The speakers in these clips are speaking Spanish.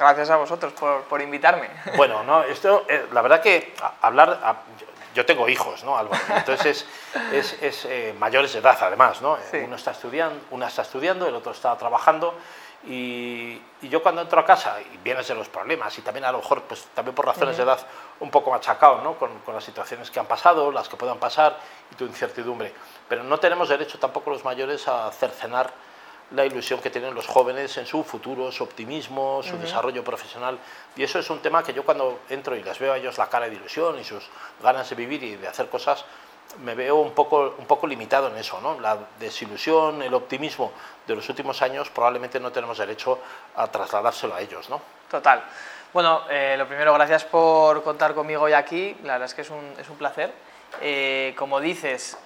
Gracias a vosotros por, por invitarme. Bueno, no, esto, eh, la verdad que hablar, yo tengo hijos, ¿no, Álvaro? Entonces es, es, eh, mayores de edad, además, ¿no? Uno está estudiando, una está estudiando, el otro está trabajando. Y, yo cuando entro a casa, y vienes de los problemas, y también a lo mejor, pues también por razones de edad, un poco machacado, ¿no? Con, con, las situaciones que han pasado, las que puedan pasar, y tu incertidumbre. Pero no tenemos derecho tampoco los mayores a cercenar la ilusión que tienen los jóvenes en su futuro, su optimismo, su desarrollo profesional. Y eso es un tema que yo cuando entro y les veo a ellos la cara de ilusión y sus ganas de vivir y de hacer cosas, me veo un poco, un poco limitado en eso. ¿no? La desilusión, el optimismo de los últimos años probablemente no tenemos derecho a trasladárselo a ellos. ¿no? Total. Bueno, eh, lo primero, gracias por contar conmigo hoy aquí. La verdad es que es un, es un placer. Eh, como dices,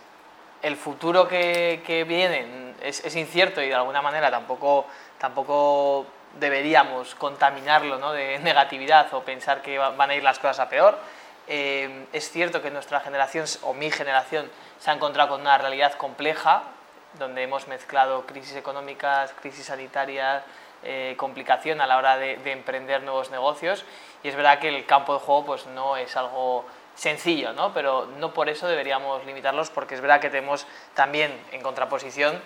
el futuro que, viene es, incierto y de alguna manera tampoco, tampoco deberíamos contaminarlo de negatividad o pensar que van a ir las cosas a peor. Eh, es cierto que nuestra generación o mi generación se ha encontrado con una realidad compleja, donde hemos mezclado crisis económicas, crisis sanitarias, eh, complicación a la hora de, de, emprender nuevos negocios y es verdad que el campo de juego pues, no es algo sencillo, ¿no? pero no por eso deberíamos limitarlos porque es verdad que tenemos también en contraposición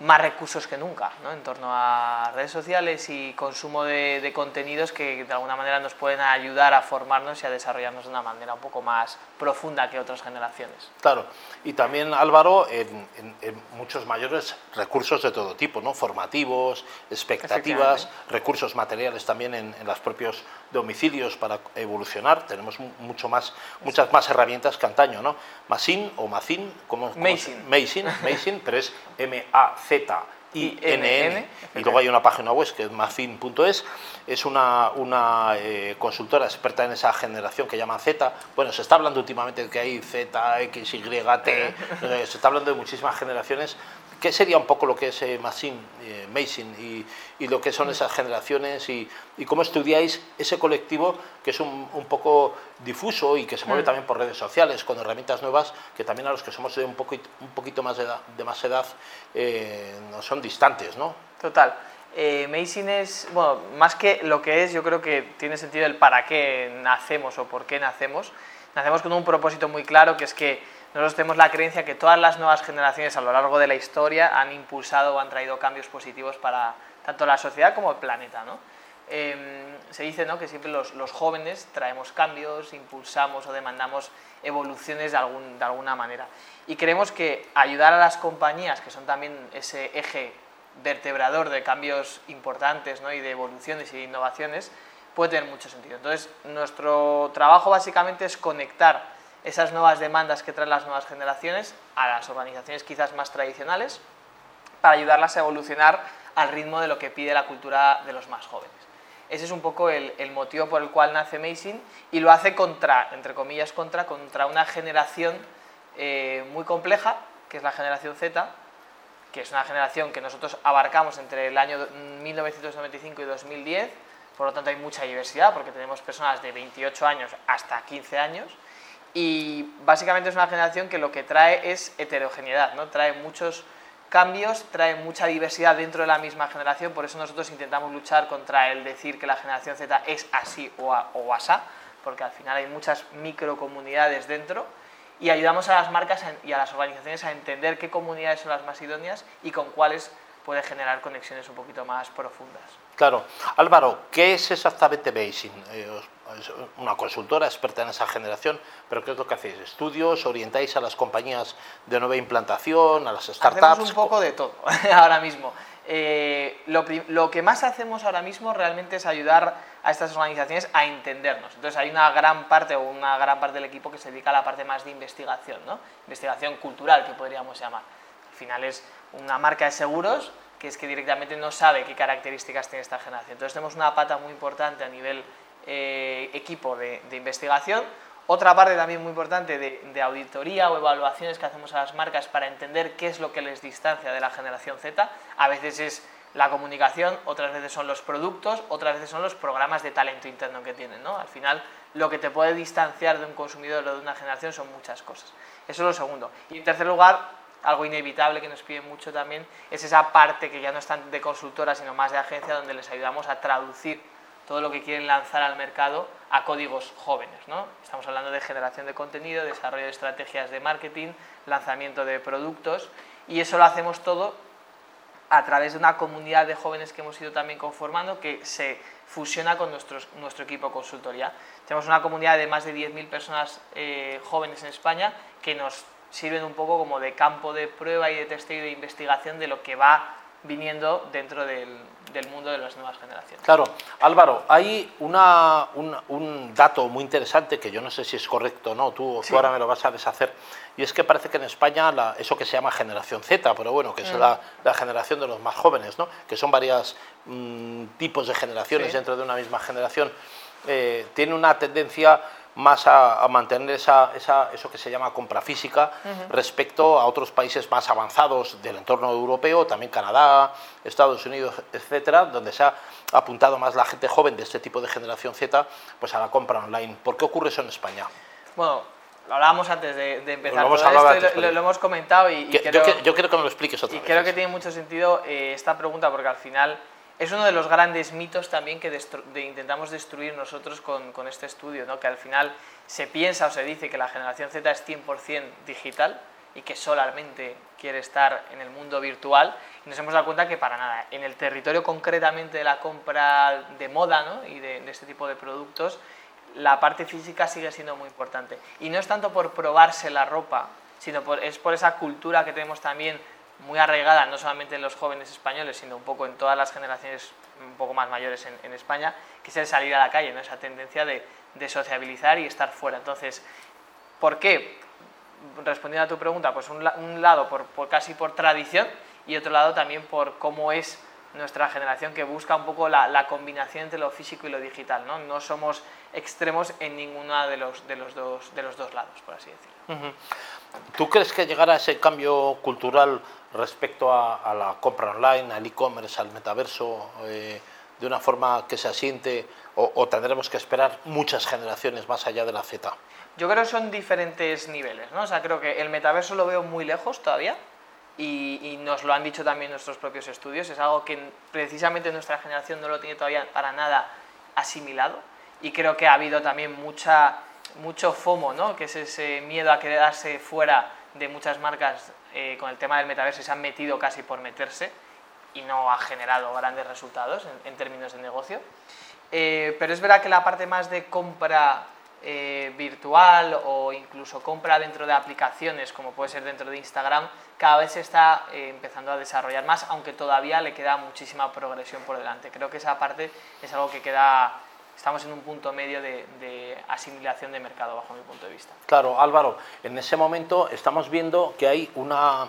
más recursos que nunca ¿no? en torno a redes sociales y consumo de, de, contenidos que de alguna manera nos pueden ayudar a formarnos y a desarrollarnos de una manera un poco más profunda que otras generaciones. Claro, y también Álvaro, en, en, en muchos mayores recursos de todo tipo, ¿no? formativos, expectativas, recursos materiales también en, en, los propios domicilios para evolucionar, tenemos mucho más, muchas más herramientas que antaño, ¿no? Masin o Macin. Macin, Macin, pero es M-A-C Z-I-N-N, y luego hay una página web que es macin.es, es una, una eh, consultora experta en esa generación que llaman Z. Bueno, se está hablando últimamente de que hay Z, X, Y, T, se está hablando de muchísimas generaciones ¿Qué sería un poco lo que es eh, Machine, eh, y, y, lo que son esas generaciones y, y, cómo estudiáis ese colectivo que es un, un poco difuso y que se mueve mm. también por redes sociales con herramientas nuevas que también a los que somos de un, poco, un poquito más de, edad, de más edad eh, no son distantes, ¿no? Total. Eh, es, bueno, más que lo que es, yo creo que tiene sentido el para qué nacemos o por qué nacemos. Nacemos con un propósito muy claro que es que nosotros tenemos la creencia que todas las nuevas generaciones a lo largo de la historia han impulsado o han traído cambios positivos para tanto la sociedad como el planeta. ¿no? Eh, se dice ¿no? que siempre los, los, jóvenes traemos cambios, impulsamos o demandamos evoluciones de, algún, de alguna manera. Y creemos que ayudar a las compañías, que son también ese eje vertebrador de cambios importantes ¿no? y de evoluciones y de innovaciones, puede tener mucho sentido. Entonces, nuestro trabajo básicamente es conectar esas nuevas demandas que traen las nuevas generaciones a las organizaciones quizás más tradicionales para ayudarlas a evolucionar al ritmo de lo que pide la cultura de los más jóvenes. Ese es un poco el, motivo por el cual nace Amazing y lo hace contra, entre comillas, contra, contra una generación eh, muy compleja, que es la generación Z, que es una generación que nosotros abarcamos entre el año 1995 y 2010, por lo tanto hay mucha diversidad porque tenemos personas de 28 años hasta 15 años, y básicamente es una generación que lo que trae es heterogeneidad, ¿no? trae muchos cambios, trae mucha diversidad dentro de la misma generación, por eso nosotros intentamos luchar contra el decir que la generación Z es así o, a, o asá, porque al final hay muchas microcomunidades dentro y ayudamos a las marcas y a las organizaciones a entender qué comunidades son las más idóneas y con cuáles puede generar conexiones un poquito más profundas. Claro. Álvaro, ¿qué es exactamente Basing? Eh, una consultora experta en esa generación, pero ¿qué es lo que hacéis? ¿Estudios? ¿Orientáis a las compañías de nueva implantación, a las startups? Hacemos un poco de todo ahora mismo. Eh, lo, lo, que más hacemos ahora mismo realmente es ayudar a estas organizaciones a entendernos. Entonces hay una gran parte o una gran parte del equipo que se dedica a la parte más de investigación, ¿no? investigación cultural que podríamos llamar. Al final es una marca de seguros que es que directamente no sabe qué características tiene esta generación. Entonces tenemos una pata muy importante a nivel eh, equipo de, investigación, otra parte también muy importante de, de, auditoría o evaluaciones que hacemos a las marcas para entender qué es lo que les distancia de la generación Z. A veces es la comunicación, otras veces son los productos, otras veces son los programas de talento interno que tienen. ¿no? Al final, lo que te puede distanciar de un consumidor o de una generación son muchas cosas. Eso es lo segundo. Y en tercer lugar, algo inevitable que nos piden mucho también, es esa parte que ya no es tan de consultora, sino más de agencia, donde les ayudamos a traducir todo lo que quieren lanzar al mercado a códigos jóvenes. ¿no? Estamos hablando de generación de contenido, desarrollo de estrategias de marketing, lanzamiento de productos y eso lo hacemos todo a través de una comunidad de jóvenes que hemos ido también conformando que se fusiona con nuestros, nuestro equipo consultoría. Tenemos una comunidad de más de 10.000 personas eh, jóvenes en España que nos sirven un poco como de campo de prueba y de testeo y de investigación de lo que va viniendo dentro del, del mundo de las nuevas generaciones. Claro, Álvaro, hay una, un, dato muy interesante que yo no sé si es correcto o no, tú, ahora me lo vas a deshacer, y es que parece que en España eso que se llama generación Z, pero bueno, que es mm. la, la, generación de los más jóvenes, ¿no? que son varios mm, tipos de generaciones dentro de una misma generación, eh, tiene una tendencia más a, mantener esa, eso que se llama compra física respecto a otros países más avanzados del entorno europeo, también Canadá, Estados Unidos, etcétera, donde se ha apuntado más la gente joven de este tipo de generación Z pues a la compra online. ¿Por qué ocurre eso en España? Bueno, lo hablábamos antes de, empezar lo esto, lo, hemos comentado y, yo, quiero que me lo expliques otra y vez. creo que tiene mucho sentido eh, esta pregunta porque al final es uno de los grandes mitos también que intentamos destruir nosotros con, este estudio, ¿no? que al final se piensa o se dice que la generación Z es 100% digital y que solamente quiere estar en el mundo virtual y nos hemos dado cuenta que para nada, en el territorio concretamente de la compra de moda ¿no? y de, este tipo de productos, la parte física sigue siendo muy importante. Y no es tanto por probarse la ropa, sino es por esa cultura que tenemos también muy arraigada no solamente en los jóvenes españoles, sino un poco en todas las generaciones un poco más mayores en, España, que es el salir a la calle, ¿no? esa tendencia de, sociabilizar y estar fuera. Entonces, ¿por qué? Respondiendo a tu pregunta, pues un, lado por, casi por tradición y otro lado también por cómo es nuestra generación que busca un poco la, combinación entre lo físico y lo digital. ¿no? no somos extremos en ninguno de los, de, los dos, de los dos lados, por así decirlo. ¿Tú crees que llegará ese cambio cultural respecto a, la compra online, al e-commerce, al metaverso, eh, de una forma que se asiente o, tendremos que esperar muchas generaciones más allá de la Z? Yo creo que son diferentes niveles, ¿no? O sea, creo que el metaverso lo veo muy lejos todavía y, y, nos lo han dicho también nuestros propios estudios, es algo que precisamente nuestra generación no lo tiene todavía para nada asimilado y creo que ha habido también mucha, mucho FOMO, ¿no? Que es ese miedo a quedarse fuera de muchas marcas eh, con el tema del metaverso se han metido casi por meterse y no ha generado grandes resultados en, términos de negocio. Eh, pero es verdad que la parte más de compra eh, virtual o incluso compra dentro de aplicaciones, como puede ser dentro de Instagram, cada vez se está empezando a desarrollar más, aunque todavía le queda muchísima progresión por delante. Creo que esa parte es algo que queda estamos en un punto medio de, asimilación de mercado, bajo mi punto de vista. Claro, Álvaro, en ese momento estamos viendo que hay una,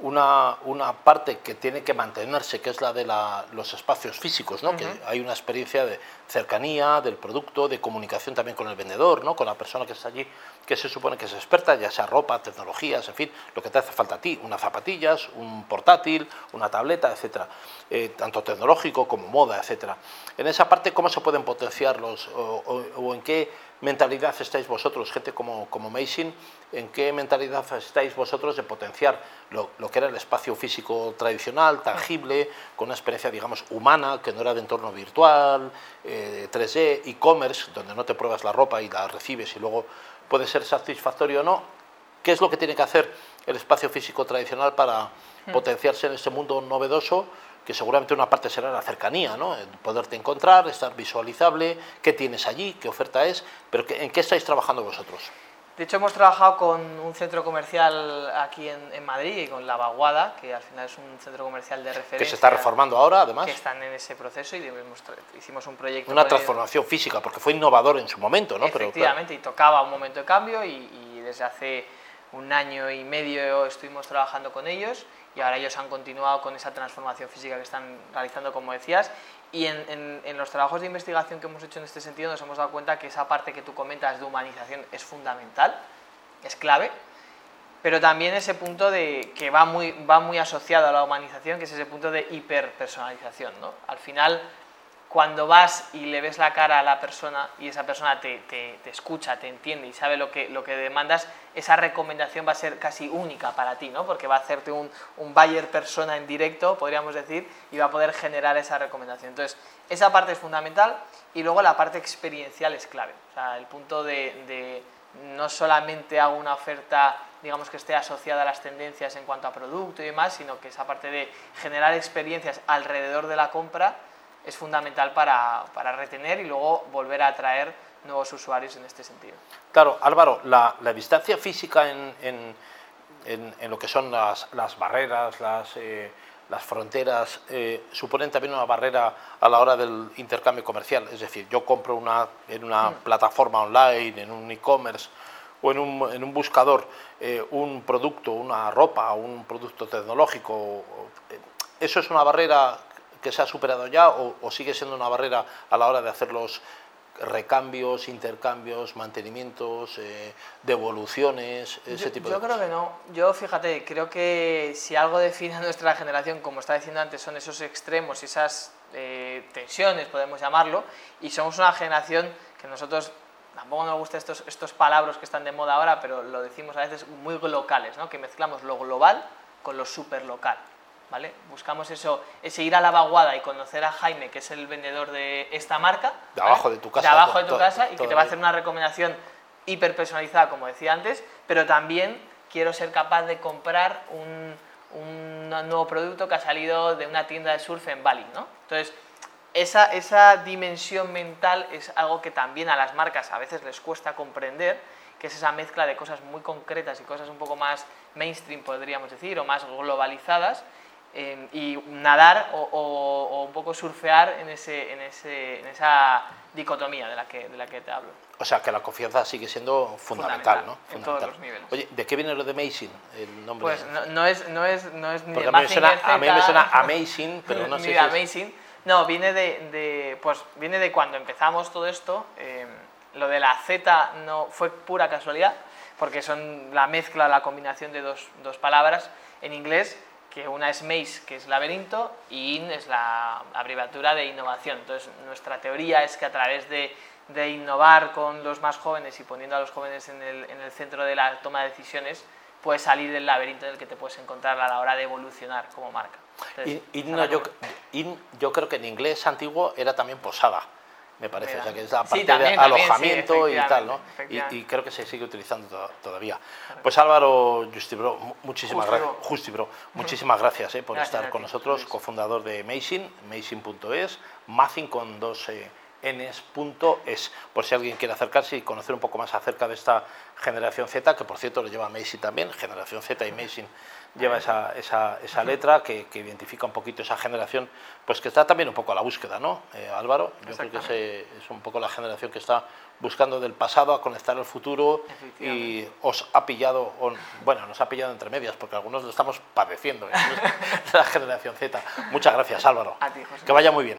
una, una, parte que tiene que mantenerse, que es la de los espacios físicos, ¿no? que hay una experiencia de cercanía del producto, de comunicación también con el vendedor, ¿no? con la persona que está allí, que se supone que es experta, ya sea ropa, tecnologías, en fin, lo que te hace falta a ti, unas zapatillas, un portátil, una tableta, etcétera, eh, tanto tecnológico como moda, etcétera. En esa parte, ¿cómo se pueden potenciar los, o en qué mentalidad estáis vosotros, gente como, como Mason, en qué mentalidad estáis vosotros de potenciar lo, que era el espacio físico tradicional, tangible, con una experiencia, digamos, humana, que no era de entorno virtual, 3D, eh, e-commerce, donde no te pruebas la ropa y la recibes y luego puede ser satisfactorio o no? ¿Qué es lo que tiene que hacer el espacio físico tradicional para hmm. potenciarse en este mundo novedoso? que seguramente una parte será la cercanía, ¿no? poderte encontrar, estar visualizable, qué tienes allí, qué oferta es, pero ¿en qué estáis trabajando vosotros? De hecho, hemos trabajado con un centro comercial aquí en, Madrid y con La Vaguada, que al final es un centro comercial de referencia. Que se está reformando ahora, además. Que están en ese proceso y hicimos un proyecto. Una transformación física, porque fue innovador en su momento, ¿no? Efectivamente, y tocaba un momento de cambio y, y desde hace un año y medio estuvimos trabajando con ellos y ahora ellos han continuado con esa transformación física que están realizando, como decías, y en, los trabajos de investigación que hemos hecho en este sentido nos hemos dado cuenta que esa parte que tú comentas de humanización es fundamental, es clave, pero también ese punto de que va muy, va muy asociado a la humanización, que es ese punto de hiperpersonalización. ¿no? Al final, cuando vas y le ves la cara a la persona y esa persona te, te, te, escucha, te entiende y sabe lo que, lo que demandas, esa recomendación va a ser casi única para ti, ¿no? porque va a hacerte un, un buyer persona en directo, podríamos decir, y va a poder generar esa recomendación. Entonces, esa parte es fundamental y luego la parte experiencial es clave. O sea, el punto de, de no solamente hago una oferta digamos que esté asociada a las tendencias en cuanto a producto y demás, sino que esa parte de generar experiencias alrededor de la compra es fundamental para, para, retener y luego volver a atraer nuevos usuarios en este sentido. Claro, Álvaro, la, la distancia física en, en, en, en, lo que son las, las barreras, las, eh, las fronteras, eh, suponen también una barrera a la hora del intercambio comercial. Es decir, yo compro una, en una mm. plataforma online, en un e-commerce o en un, en un buscador eh, un producto, una ropa, un producto tecnológico. ¿Eso es una barrera que se ha superado ya o, o, sigue siendo una barrera a la hora de hacer los recambios, intercambios, mantenimientos, eh, devoluciones, ese yo, tipo yo de creo cosas? que no. Yo, fíjate, creo que si algo define a nuestra generación, como estaba diciendo antes, son esos extremos y esas eh, tensiones, podemos llamarlo, y somos una generación que nosotros tampoco nos gustan estos, estos palabras que están de moda ahora, pero lo decimos a veces muy locales, ¿no? que mezclamos lo global con lo super local. ¿Vale? Buscamos eso, ese ir a la vaguada y conocer a Jaime, que es el vendedor de esta marca. De abajo ¿vale? de tu casa. De abajo de tu todo, casa y que te va a hacer una recomendación hiper personalizada, como decía antes, pero también quiero ser capaz de comprar un, un nuevo producto que ha salido de una tienda de surf en Bali, ¿no? Entonces, esa, esa dimensión mental es algo que también a las marcas a veces les cuesta comprender, que es esa mezcla de cosas muy concretas y cosas un poco más mainstream, podríamos decir, o más globalizadas, eh, y nadar o, o, o, un poco surfear en, ese, en, ese, en esa dicotomía de la, que, de la que te hablo. O sea, que la confianza sigue siendo fundamental, fundamental ¿no? En fundamental. todos los niveles. Oye, ¿de qué viene lo de Amazing? El nombre pues no, no, es, no, es, no es ni Porque de a mí, me suena, Mazinger a mí me suena Amazing, pero no sé de si es- Amazing. No, viene de, de, pues, viene de cuando empezamos todo esto. eh, lo de la Z no fue pura casualidad, porque son la mezcla, la combinación de dos, dos palabras en inglés, que una es maze, que es laberinto, y in es la abreviatura de innovación. Entonces, nuestra teoría es que a través de, de innovar con los más jóvenes y poniendo a los jóvenes en el, en el centro de la toma de decisiones, puedes salir del laberinto en el que te puedes encontrar a la hora de evolucionar como marca. Entonces, In- no, yo, in- yo creo que en inglés antiguo era también posada, me parece. Mira. O sea, que es la Sí, parte también, de también, sí, alojamiento y tal, ¿no? Y, creo que se sigue utilizando to- todavía. Pues Álvaro Justibro, mu- muchísimas Justibro. gracias. Justibro, muchísimas gracias eh, por Gracias estar con nosotros, cofundador de Amazing, Amazing.es, Mazing con dos eh, ns.es, por si alguien quiere acercarse y conocer un poco más acerca de esta generación Z, que por cierto lo lleva Amazing también, generación Z y Amazing lleva esa, esa, esa letra que, que identifica un poquito esa generación, pues que está también un poco a la búsqueda, ¿no, eh, Álvaro? Yo creo que ese es un poco la generación que está buscando del pasado a conectar el futuro y os ha pillado, bueno, nos ha pillado entre medias, porque algunos lo estamos padeciendo, ¿eh? la generación Z. Muchas gracias, Álvaro. A ti, José. Que vaya muy bien.